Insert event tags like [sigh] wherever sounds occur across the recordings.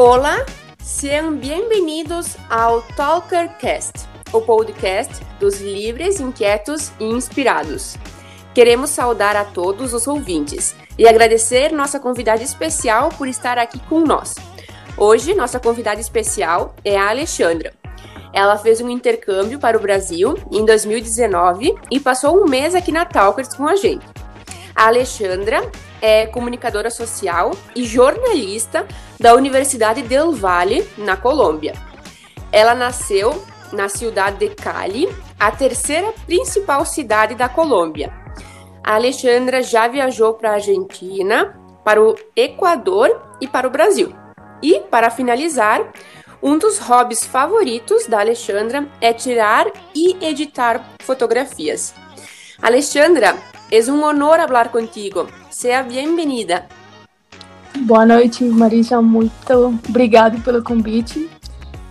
Olá, sejam bem-vindos ao Talkercast, o podcast dos livres, inquietos e inspirados. Queremos saudar a todos os ouvintes e agradecer nossa convidada especial por estar aqui com nós. Hoje, nossa convidada especial é a Alexandra. Ela fez um intercâmbio para o Brasil em 2019 e passou um mês aqui na Talkers com a gente. A Alexandra é comunicadora social e jornalista da Universidade del Valle, na Colômbia. Ela nasceu na cidade de Cali, a terceira principal cidade da Colômbia. A Alexandra já viajou para a Argentina, para o Equador e para o Brasil. E, para finalizar, um dos hobbies favoritos da Alexandra é tirar e editar fotografias. Alexandra, é um honor falar contigo. Seja bem-vinda. Boa noite, Marisa. Muito obrigado pelo convite.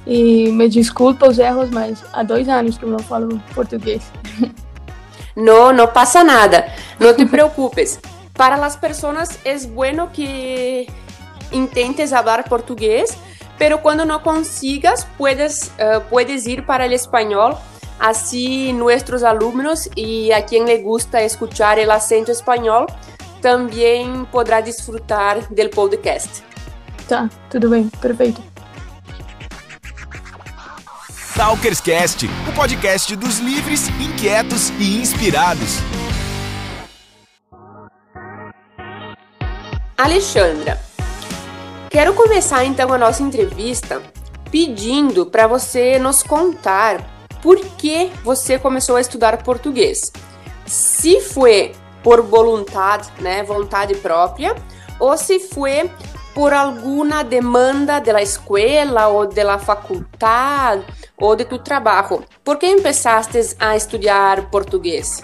E me desculpa os erros, mas há dois anos que eu não falo português. Não, não passa nada. Não te preocupes. Para as pessoas é bueno que intentes falar português, pero quando não consigas, puedes, uh, puedes ir para o espanhol Así nuestros alumnos y a quien le gusta escuchar el acento español também poderá desfrutar del podcast. Tá, tudo bem, perfeito. Talkerscast, o podcast dos livres, inquietos e inspirados. Alexandra, quero começar então a nossa entrevista pedindo para você nos contar por que você começou a estudar português. Se foi por vontade, né, vontade própria, ou se foi por alguma demanda da escola ou da faculdade ou de tu trabalho. Por que começaste a estudar português?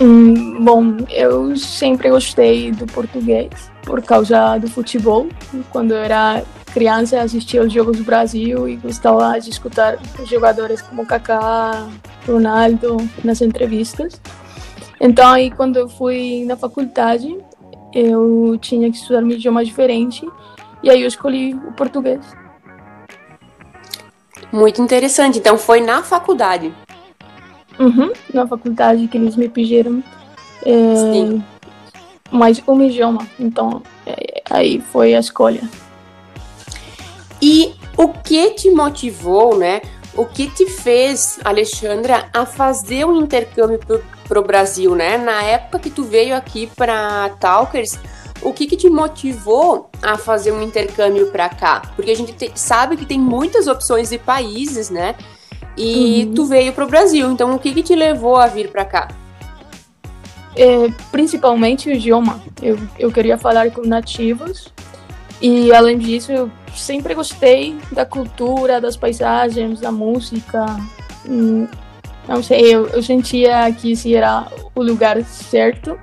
Hum, bom, eu sempre gostei do português por causa do futebol. Quando eu era criança, assistia os jogos do Brasil e gostava de escutar jogadores como Kaká, Ronaldo nas entrevistas. Então, aí, quando eu fui na faculdade, eu tinha que estudar um idioma diferente e aí eu escolhi o português. Muito interessante. Então, foi na faculdade? Uhum, na faculdade que eles me pediram. É. Mais um idioma. Então, é, aí foi a escolha. E o que te motivou, né? O que te fez, Alexandra, a fazer um intercâmbio para o Brasil, né? Na época que tu veio aqui para Talkers, o que, que te motivou a fazer um intercâmbio para cá? Porque a gente te, sabe que tem muitas opções de países, né? E uhum. tu veio para o Brasil, então o que, que te levou a vir para cá? É, principalmente o idioma. Eu, eu queria falar com nativos e além disso, sempre gostei da cultura, das paisagens, da música. Hum, não sei, eu, eu sentia que esse era o lugar certo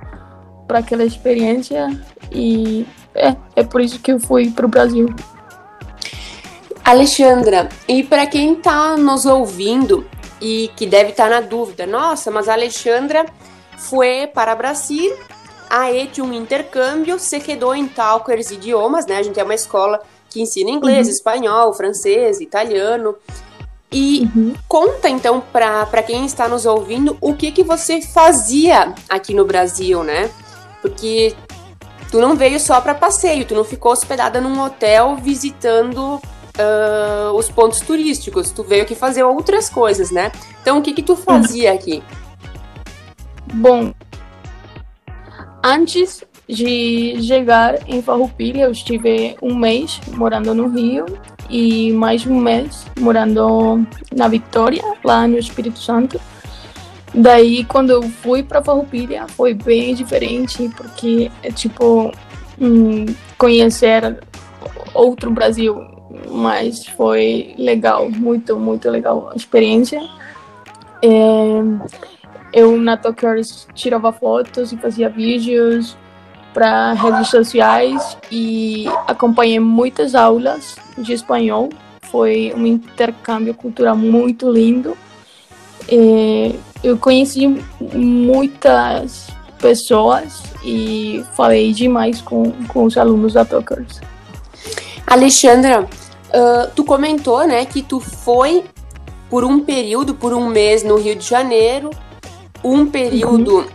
para aquela experiência e é, é por isso que eu fui para o Brasil. Alexandra, e para quem está nos ouvindo e que deve estar tá na dúvida, nossa, mas Alexandra foi para Brasil a hecho um intercâmbio, se quedou em Talkers idiomas, né? A gente é uma escola que ensina inglês, uhum. espanhol, francês, italiano. E uhum. conta então para quem está nos ouvindo o que que você fazia aqui no Brasil, né? Porque tu não veio só para passeio, tu não ficou hospedada num hotel visitando uh, os pontos turísticos, tu veio aqui fazer outras coisas, né? Então o que que tu fazia aqui? Bom, Antes de chegar em Farroupilha, eu estive um mês morando no Rio e mais um mês morando na Vitória, lá no Espírito Santo. Daí, quando eu fui para Farroupilha, foi bem diferente, porque é tipo hum, conhecer outro Brasil, mas foi legal, muito, muito legal a experiência. É, eu na Tokyoers tirava fotos e fazia vídeos para redes sociais e acompanhei muitas aulas de espanhol. Foi um intercâmbio cultural muito lindo. E eu conheci muitas pessoas e falei demais com, com os alunos da Tokers. Alexandra, uh, tu comentou, né, que tu foi por um período, por um mês no Rio de Janeiro, um período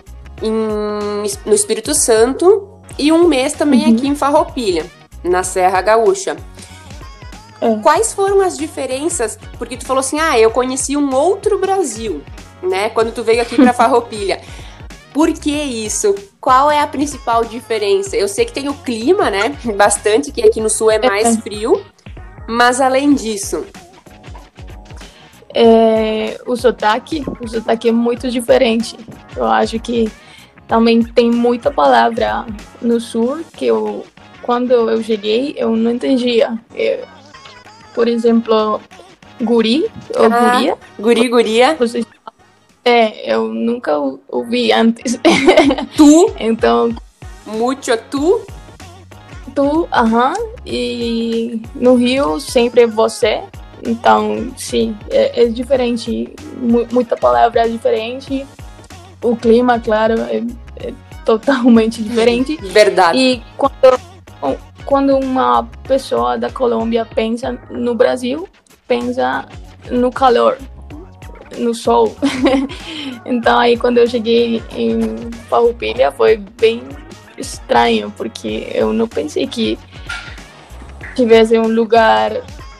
uhum. em, no Espírito Santo e um mês também uhum. aqui em Farroupilha, na Serra Gaúcha. É. Quais foram as diferenças? Porque tu falou assim, ah, eu conheci um outro Brasil, né? Quando tu veio aqui para [laughs] Farroupilha. Por que isso? Qual é a principal diferença? Eu sei que tem o clima, né? Bastante, que aqui no sul é mais é. frio. Mas além disso. É, o sotaque, o sotaque é muito diferente. Eu acho que também tem muita palavra no sul que eu, quando eu cheguei, eu não entendia. Eu, por exemplo, guri ou ah, guria. Guri, guria. Vocês é, eu nunca ouvi antes. [laughs] Tu? então. Muito tu? Tu, aham. Uh -huh. E no Rio sempre é você. Então, sim, é, é diferente. muita palavra é diferente. O clima, claro, é, é totalmente diferente. Verdade. E quando, quando uma pessoa da Colômbia pensa no Brasil, pensa no calor no sol. [laughs] então aí quando eu cheguei em Farroupilha foi bem estranho, porque eu não pensei que tivesse um lugar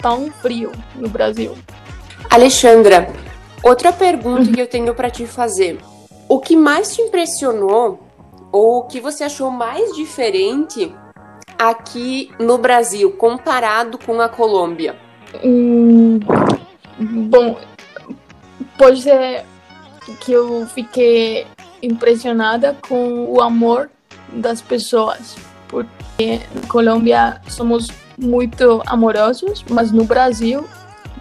tão frio no Brasil. Alexandra, outra pergunta que eu tenho para te fazer. O que mais te impressionou ou o que você achou mais diferente aqui no Brasil comparado com a Colômbia? Hum, bom, pode ser que eu fiquei impressionada com o amor das pessoas, porque na Colômbia somos muito amorosos, mas no Brasil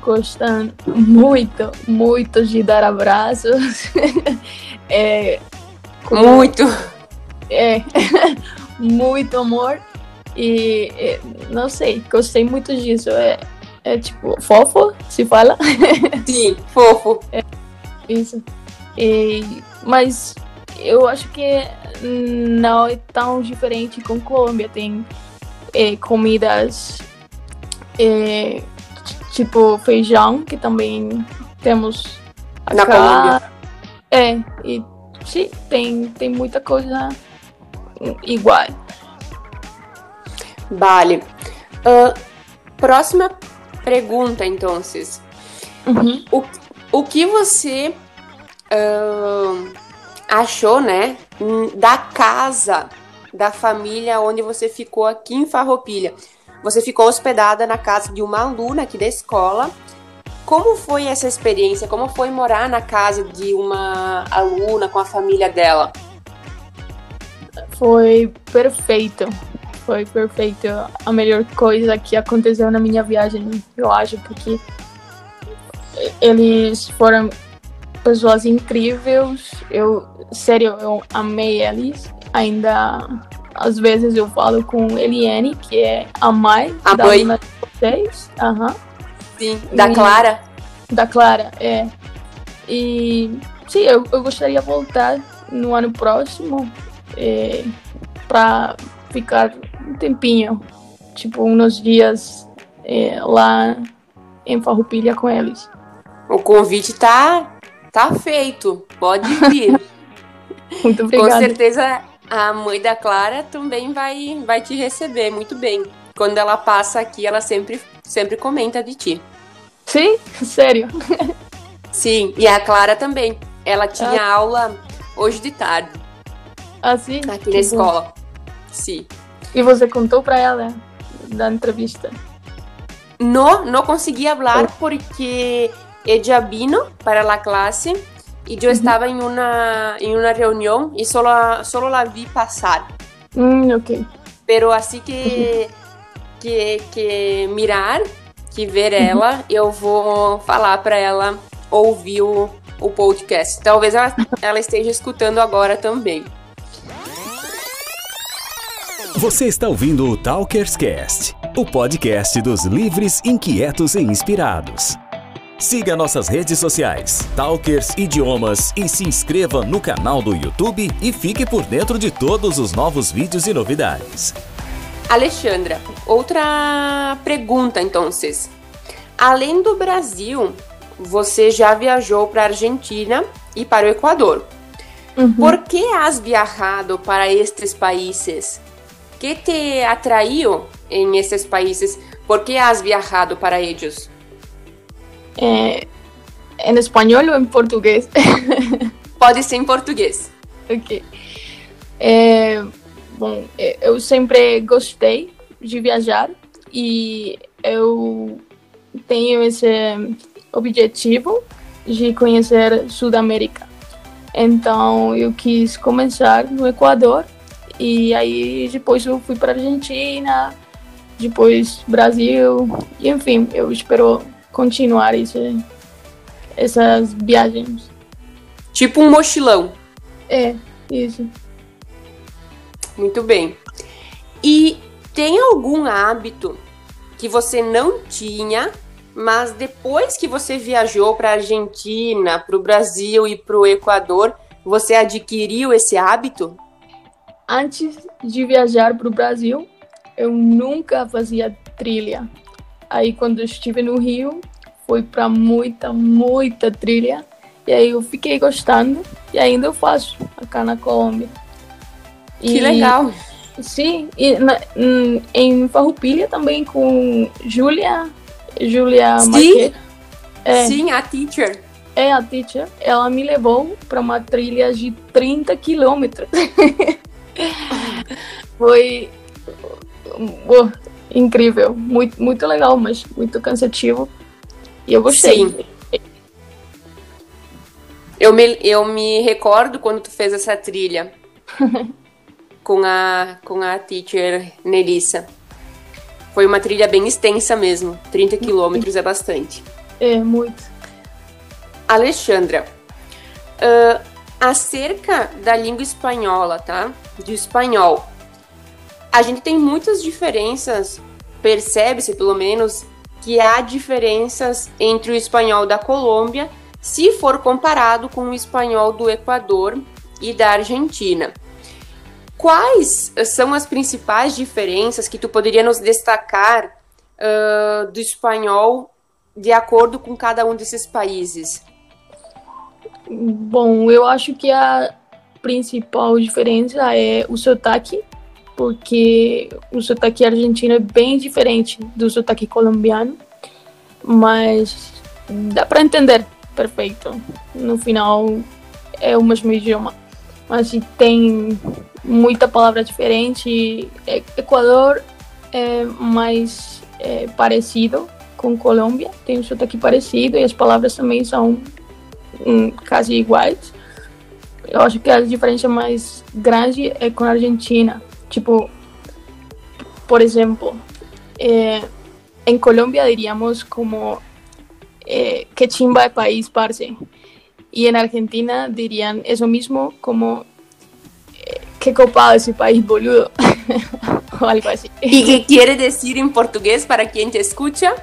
gostam muito, muito de dar abraços. [laughs] é, muito! É, [laughs] muito amor e é, não sei, gostei muito disso. É, é tipo fofo, se fala? [laughs] Sim, fofo. É, isso. E, mas eu acho que não é tão diferente com Colômbia. Tem é, comidas é, tipo feijão, que também temos na Colômbia. É, e sim, tem, tem muita coisa igual. Vale. Uh, próxima Pergunta, então, uhum. o, o que você uh, achou, né, da casa da família onde você ficou aqui em Farroupilha? Você ficou hospedada na casa de uma aluna aqui da escola. Como foi essa experiência? Como foi morar na casa de uma aluna com a família dela? Foi perfeito foi perfeito. A melhor coisa que aconteceu na minha viagem, eu acho, porque eles foram pessoas incríveis. Eu, sério, eu amei eles. Ainda às vezes eu falo com Eliane, que é a mãe a da mãe. de vocês. Uhum. Sim, da e, Clara. Da Clara, é. E sim, eu, eu gostaria de voltar no ano próximo é, para ficar um tempinho, tipo uns dias é, lá em Farroupilha com eles. O convite tá, tá feito, pode vir. [laughs] muito obrigada. Com certeza a mãe da Clara também vai, vai te receber muito bem. Quando ela passa aqui, ela sempre, sempre comenta de ti. Sim? Sério? Sim, e a Clara também. Ela tinha ah. aula hoje de tarde. Ah, sim? Aqui na escola. Sim. E você contou para ela da entrevista? Não, não consegui falar oh. porque ella vino para la clase y yo uh -huh. estaba en una, en una reunión y solo, solo la vi pasar. Mm, ok. Pero así que, uh -huh. Que, que mirar, que ver ela, eu vou falar para ela ouvir o, o podcast. Talvez ela, ela esteja escutando agora também. Você está ouvindo o Talkers Cast, o podcast dos livres, inquietos e inspirados. Siga nossas redes sociais, Talkers Idiomas, e se inscreva no canal do YouTube e fique por dentro de todos os novos vídeos e novidades. Alexandra, outra pergunta então. Além do Brasil, você já viajou para a Argentina e para o Equador. Uhum. ¿Por que has viajado para estes países? que te atraiu em esses países? ¿Por que has viajado para eles? Eh, em espanhol ou em português? Pode ser em português. [laughs] Ok. É, bom, eu sempre gostei de viajar e eu tenho esse objetivo de conhecer Sudamérica. Então eu quis começar no Equador e aí depois eu fui para Argentina, depois Brasil, e enfim, eu espero continuar esse, essas viagens. Tipo um mochilão. É, isso. Muito bem. E tem algum hábito que você não tinha, mas depois que você viajou para a Argentina, para o Brasil e para o Equador, você adquiriu esse hábito? Antes de viajar para o Brasil, eu nunca fazia trilha. Aí, quando estive no Rio, fui para muita, muita trilha. E aí eu fiquei gostando e ainda eu faço acá na Colômbia. Que e, legal! Sim, e na, em Farroupilha também com Júlia, Júlia Sim, é, sim, a teacher. É, a teacher. Ela me levou para uma trilha de 30 quilômetros. [laughs] Foi oh, incrível, muito, muito legal, mas muito cansativo. E eu gostei. Sim. Eu me, eu me recordo quando tu fez essa trilha [laughs] com a com a teacher Nelissa. Foi uma trilha bem extensa mesmo. 30 quilômetros é bastante. É, muito. Alexandra, uh, acerca da língua espanhola, tá? Do espanhol. A gente tem muitas diferenças, percebe-se pelo menos, que há diferenças entre o espanhol da Colômbia se for comparado com o espanhol do Equador e da Argentina. Quais são as principais diferenças que tu poderia nos destacar uh, do espanhol de acordo com cada um desses países? Bom, eu acho que a principal diferença é o sotaque, porque o sotaque argentino é bem diferente do sotaque colombiano, mas dá para entender perfeito. No final é o mesmo idioma, mas tem muita palavra diferente. Equador é mais é, parecido com Colômbia, tem um sotaque parecido e as palavras também são um, quase iguais. Eu acho que a diferença mais grande é com a Argentina. Tipo, por exemplo, eh, em Colômbia diríamos como eh, que chimba de país, parce. Y en Argentina dirían eso mismo como eh, qué copado ese país, boludo. [laughs] o algo así. ¿Y qué quiere decir en portugués para quien te escucha?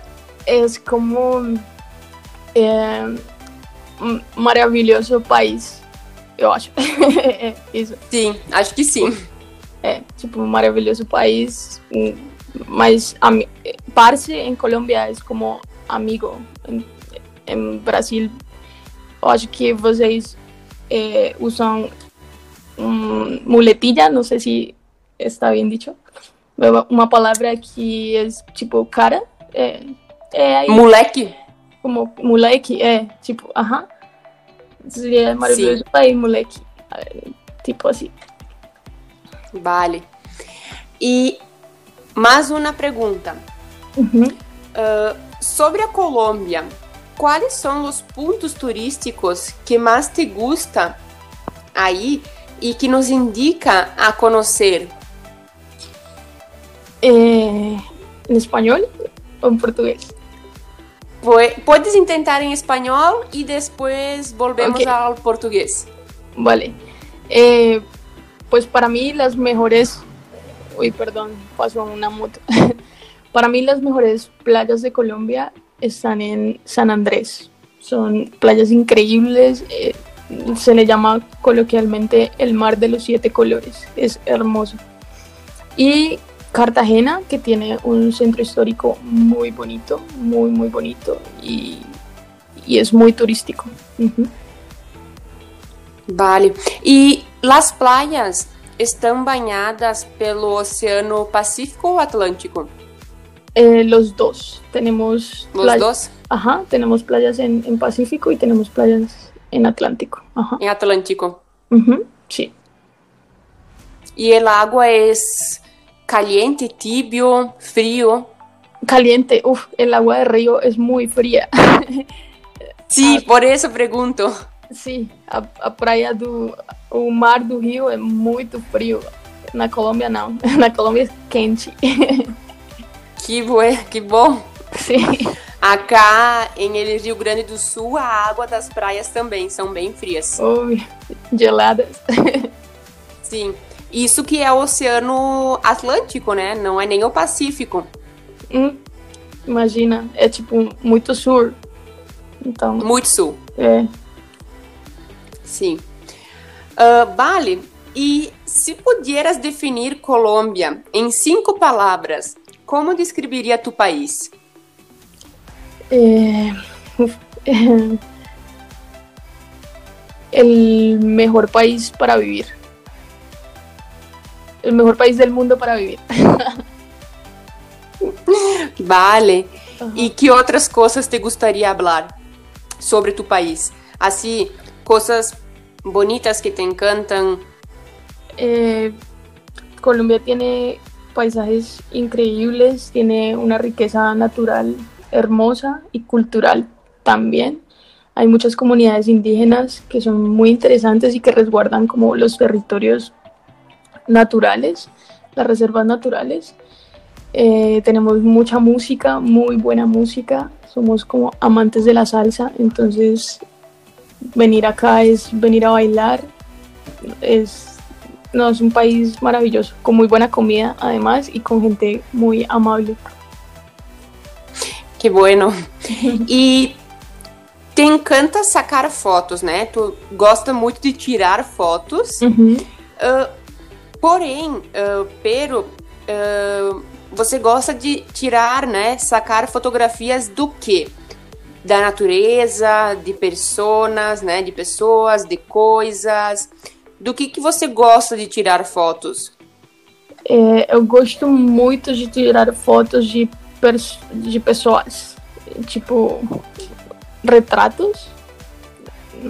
Es como eh, maravilhoso país, eu acho. [laughs] isso. Sim, acho que sim. É, tipo, um maravilhoso país, mas parce em Colômbia é como amigo. Em, em Brasil, eu acho que vocês é, usam um, muletilha, não sei se está bem dito. Uma palavra que é tipo cara. É, é aí. Moleque? como moleque, é, tipo, aham. Seria maravilhoso Sim. aí, moleque. Tipo assim. Vale. E mais uma pergunta. Uhum. Uh, sobre a Colômbia, quais são os pontos turísticos que mais te gusta aí e que nos indica a conhecer? É, em espanhol ou em português? Puedes intentar en español y después volvemos okay. al portugués. Vale. Eh, pues para mí las mejores... Uy, perdón, pasó una moto. [laughs] para mí las mejores playas de Colombia están en San Andrés. Son playas increíbles. Eh, se le llama coloquialmente el mar de los siete colores. Es hermoso. Y Cartagena, que tiene un centro histórico muy bonito, muy, muy bonito y, y es muy turístico. Vale. E as praias estão banhadas pelo Oceano Pacífico ou Atlântico? Eh, los dos. Tenemos Los dois? Ajá, tenemos playas en, en Pacífico y tenemos playas en Atlántico. Ajá. Em Atlântico. Ujú, Sí. E el agua es caliente, tibio, frío. Caliente, uf, el agua de río es muy fría. [laughs] Sim, Ah. por isso pergunto. Sim, a, a praia do. O mar do Rio é muito frio. Na Colômbia, não. [laughs] Na Colômbia é quente. [laughs] Que, bue- que bom. Sim. Acá em Rio Grande do Sul, a água das praias também são bem frias. Ui, geladas. [laughs] Sim. Isso que é o Oceano Atlântico, né? Não é nem o Pacífico. Hum, imagina, é tipo muito sur. Então, Muito sul. é. Sim. Ah, vale. E se pudieras definir Colômbia em cinco palavras, como descreveria tu país? Eh, eh, el mejor país para vivir. El mejor país del mundo para vivir. [laughs] Vale. Ajá. E que outras coisas te gostaria falar sobre tu país? Assim, coisas bonitas que te encantam. Eh, Colombia tiene paisajes increíbles, tiene una riqueza natural hermosa y cultural también. Hay muchas comunidades indígenas que son muy interesantes y que resguardan como los territorios naturales, las reservas naturales. Eh, tenemos mucha música, muy buena música. Somos como amantes de la salsa, entonces venir acá es venir a bailar. Es, no, es un país maravilloso, con muy buena comida además y con gente muy amable. Que bueno. [laughs] E te encanta sacar fotos, né? Tu gosta muito de tirar fotos. Ujú. Ah, porém, ah, pero ah, você gosta de tirar, né? Sacar fotografias do quê? Da natureza, de personas, né? De pessoas, de coisas. Do que que você gosta de tirar fotos? É, eu gosto muito de tirar fotos de, de pessoas, tipo retratos.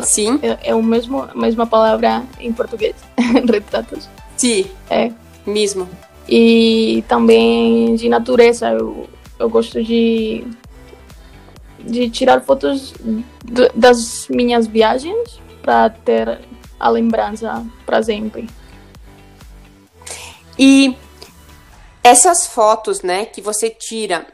Sim, É, é o mesmo, a mesma palavra em português, [laughs] retratos. sim, É. mesmo. E também de natureza, eu, eu gosto de, de tirar fotos das minhas viagens para ter a lembrança para sempre. E essas fotos, né, que você tira,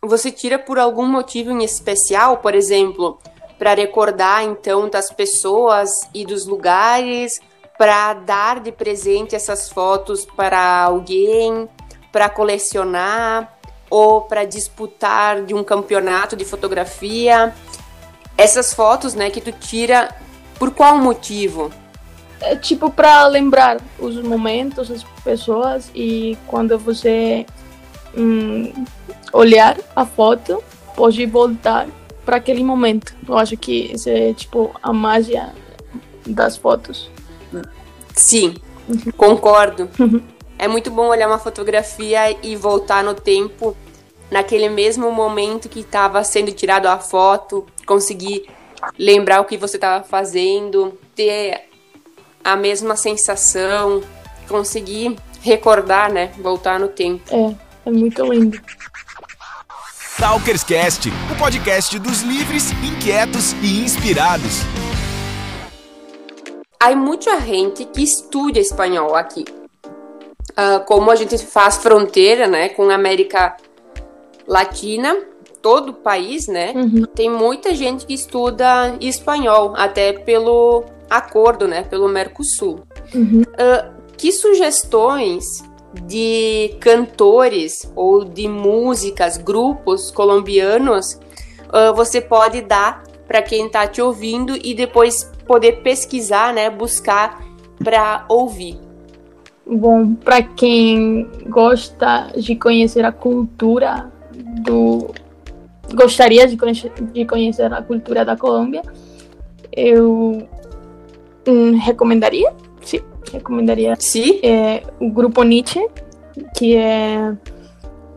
você tira por algum motivo em especial, por exemplo, para recordar então das pessoas e dos lugares, para dar de presente essas fotos para alguém, para colecionar ou para disputar de um campeonato de fotografia. Essas fotos, né, que tu tira por qual motivo? É tipo para lembrar os momentos, as pessoas e quando você hum, olhar a foto, pode voltar para aquele momento. Eu acho que isso é tipo a magia das fotos. Sim, concordo. [laughs] É muito bom olhar uma fotografia e voltar no tempo, naquele mesmo momento que estava sendo tirado a foto, conseguir lembrar o que você estava fazendo, ter a mesma sensação, conseguir recordar, né? Voltar no tempo. É, é muito lindo. Talkerscast, o podcast dos livres, inquietos e inspirados. Há muita gente que estuda espanhol aqui. Ah, como a gente faz fronteira, né, com a América Latina, todo o país, né, Uhum. tem muita gente que estuda espanhol, até pelo acordo, né, pelo Mercosul. Uhum. Ah, que sugestões de cantores ou de músicas, grupos colombianos ah, você pode dar para quem está te ouvindo e depois poder pesquisar, né, buscar para ouvir? Bom, para quem gosta de conhecer a cultura do gostaria de conhecer, de conhecer a cultura da Colômbia, eu hum, recomendaria, sim, recomendaria Sim? é, o grupo Nietzsche, que é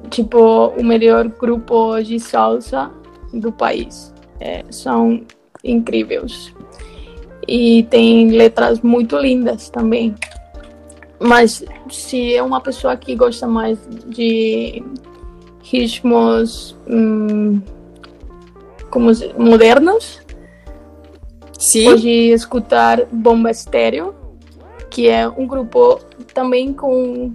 tipo o melhor grupo de salsa do país. É, são incríveis. E tem letras muito lindas também. Mas se é uma pessoa que gosta mais de ritmos hum, como modernos, Sim? pode escutar Bomba Estéreo, que é um grupo também com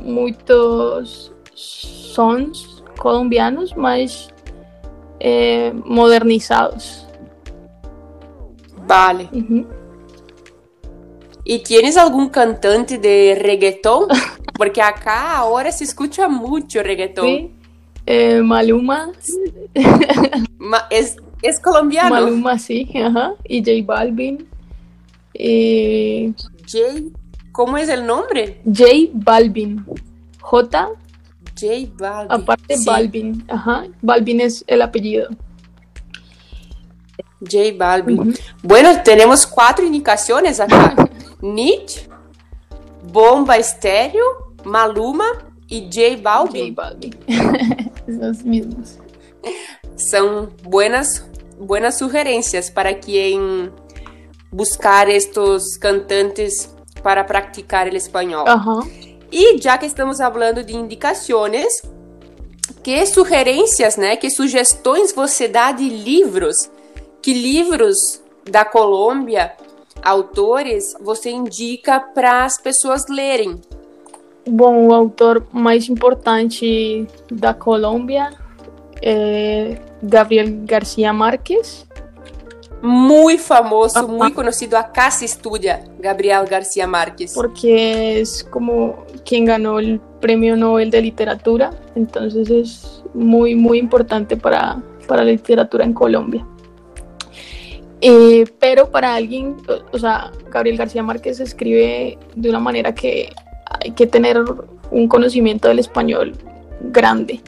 muitos sons colombianos, mas é, modernizados. Vale. Uhum. ¿Y tienes algún cantante de reggaetón? [laughs] Porque acá ahora se escucha mucho reggaetón. Sí. É, Maluma, Ma- es, es colombiano. Maluma sí, ajá, y J Balvin. Y J, ¿cómo es el nombre? J Balvin. J, J Balvin. aparte Sí, Balvin, ajá. Balvin es el apellido. J Balvin. Bueno, tenemos cuatro indicaciones acá. [laughs] Nietzsche, Bomba Estéreo, Maluma y J J Balvin. Balvin. [laughs] Esos mismos. São buenas, buenas sugerencias para quien buscar estos cantantes para practicar el español. Ajá. E já que estamos falando de indicações, que sugerências, né? Que sugestões você dá de livros? Que livros da Colômbia, autores, você indica para as pessoas lerem? Bom, o autor mais importante da Colômbia é Gabriel García Márquez. Muito famoso, Aham. muito conhecido, acá se estudia, Gabriel García Márquez. porque es como quien ganó el premio Nobel de Literatura, entonces es muy, muy importante para, para la literatura en Colombia. Eh, pero para alguien, o, o sea, Gabriel García Márquez escribe de una manera que hay que tener un conocimiento del español grande.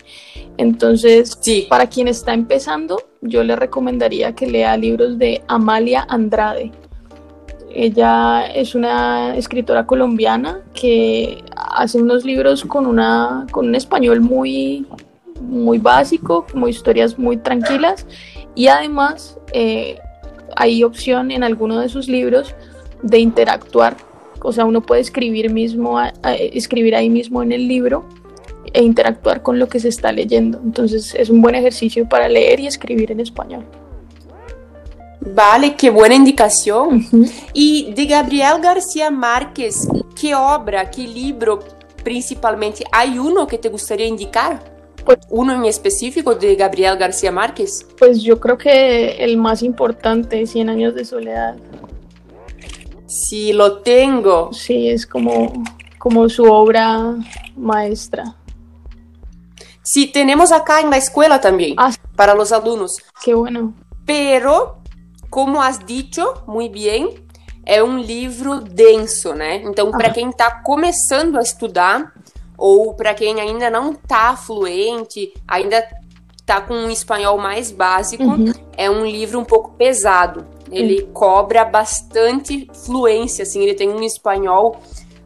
Entonces, Sí, para quien está empezando, yo le recomendaría que lea libros de Amalia Andrade. Ella es una escritora colombiana que hace unos libros con, una, con un español muy, muy básico, como historias muy tranquilas y además eh, hay opción en alguno de sus libros de interactuar. O sea, uno puede escribir, mismo, escribir ahí mismo en el libro e interactuar con lo que se está leyendo. Entonces es un buen ejercicio para leer y escribir en español. vale, que boa indicação. E de Gabriel García Márquez, que obra, que livro, principalmente, há uno que te gostaria de indicar? Pues- Uno en específico de Gabriel García Márquez? Pues yo creo que el más importante, 100 años de soledad, Si lo tengo. sí, es como, como su obra maestra. Sí, tenemos acá en la escuela también, Ah. para los alumnos. Qué bueno. Pero, como has dicho muy bien, é um livro denso, né? Então, para quem está começando a estudar, ou para quem ainda não está fluente, ainda está com um espanhol mais básico, Uhum. é um livro um pouco pesado. Ele cobra bastante fluência, assim, ele tem um espanhol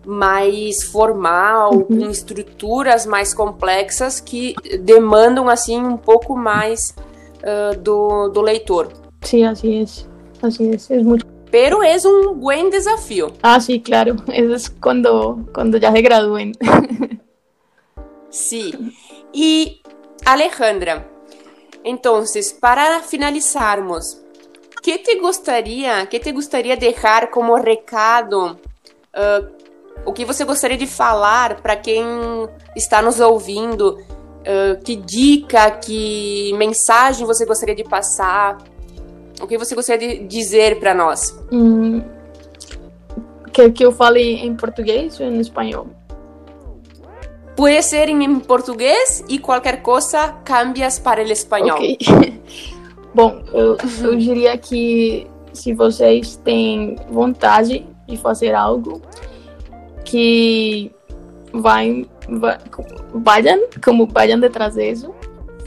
mais formal, Uhum. com estruturas mais complexas que demandam, assim, um pouco mais ah, do, do leitor. Sí, así es. Así es. Es mucho. Pero es um buen desafio. Ah, sí, claro. Eso es cuando, cuando ya se gradúen. Sí. E Alejandra, entonces, para finalizarmos, que te gostaria, que te gostaria deixar como recado? ah, o que você gostaria de falar para quem está nos ouvindo? Ah, que dica, que mensagem você gostaria de passar? O que você gostaria de dizer para nós? Mm, ¿Que, que eu fale em português ou em espanhol? Pode ser em português e qualquer coisa cambias para o espanhol. Ok. [laughs] Bom, eu, eu diria que se vocês têm vontade de fazer algo, que vai, vai vayan, como vayan detrás disso.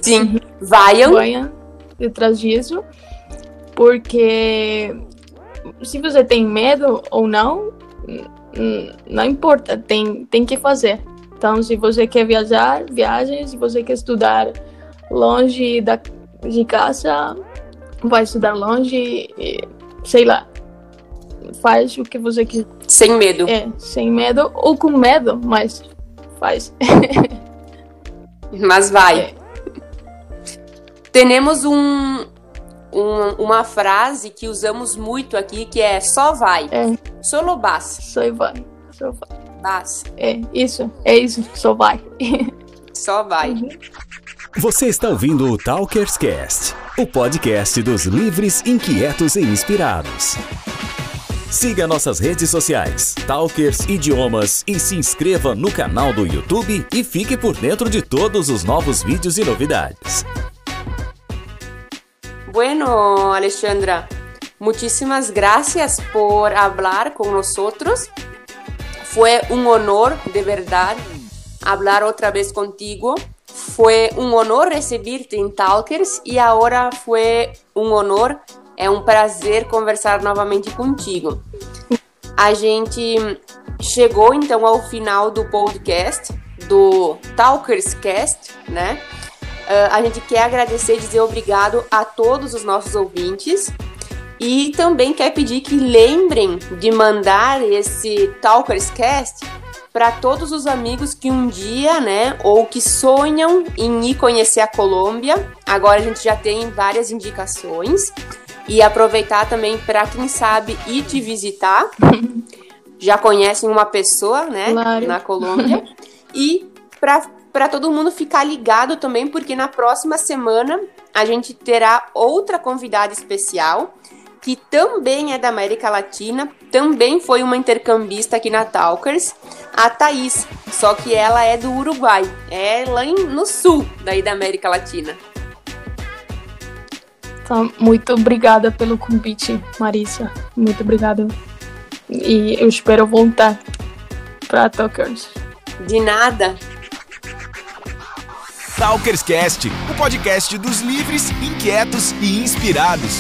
Sim, vaiam. Vayan detrás disso, porque se você tem medo ou não, não importa, tem, tem que fazer. Então, se você quer viajar, viaje. Se você quer estudar longe da, de casa, vai estudar longe, sei lá. Faz o que você quer. Sem medo. É, sem medo ou com medo, mas faz. mas vai. É. Temos um, um, uma frase que usamos muito aqui que é só vai. É. Solo vas. Só vai. Só vai. É isso. É isso. Só vai. só vai. Uhum. Você está ouvindo o Talkers Cast, o podcast dos livres, inquietos e inspirados. Siga nossas redes sociais, Talkers Idiomas, e se inscreva no canal do YouTube e fique por dentro de todos os novos vídeos e novidades. Bueno, Alexandra, muchísimas gracias por hablar con nosotros. Fue un honor, de verdad, hablar otra vez contigo. Fue un honor recibirte en Talkers y ahora fue un honor, é um prazer conversar novamente contigo. A gente chegou então ao final do podcast, do Talkers Cast, né? Uh, a gente quer agradecer e dizer obrigado a todos os nossos ouvintes. E também quer pedir que lembrem de mandar esse Talkers Cast para todos os amigos que um dia, né, ou que sonham em ir conhecer a Colômbia. Agora a gente já tem várias indicações. E aproveitar também para quem sabe ir te visitar. [laughs] já conhecem uma pessoa, né, claro. na Colômbia. E para todo mundo ficar ligado também, porque na próxima semana a gente terá outra convidada especial que também é da América Latina, também foi uma intercambista aqui na Talkers, a Thaís, só que ela é do Uruguai, é lá no sul daí da América Latina. Então, muito obrigada pelo convite, Marisa. Muito obrigada. E eu espero voltar para Talkers. De nada. Talkerscast, o podcast dos livres, inquietos e inspirados.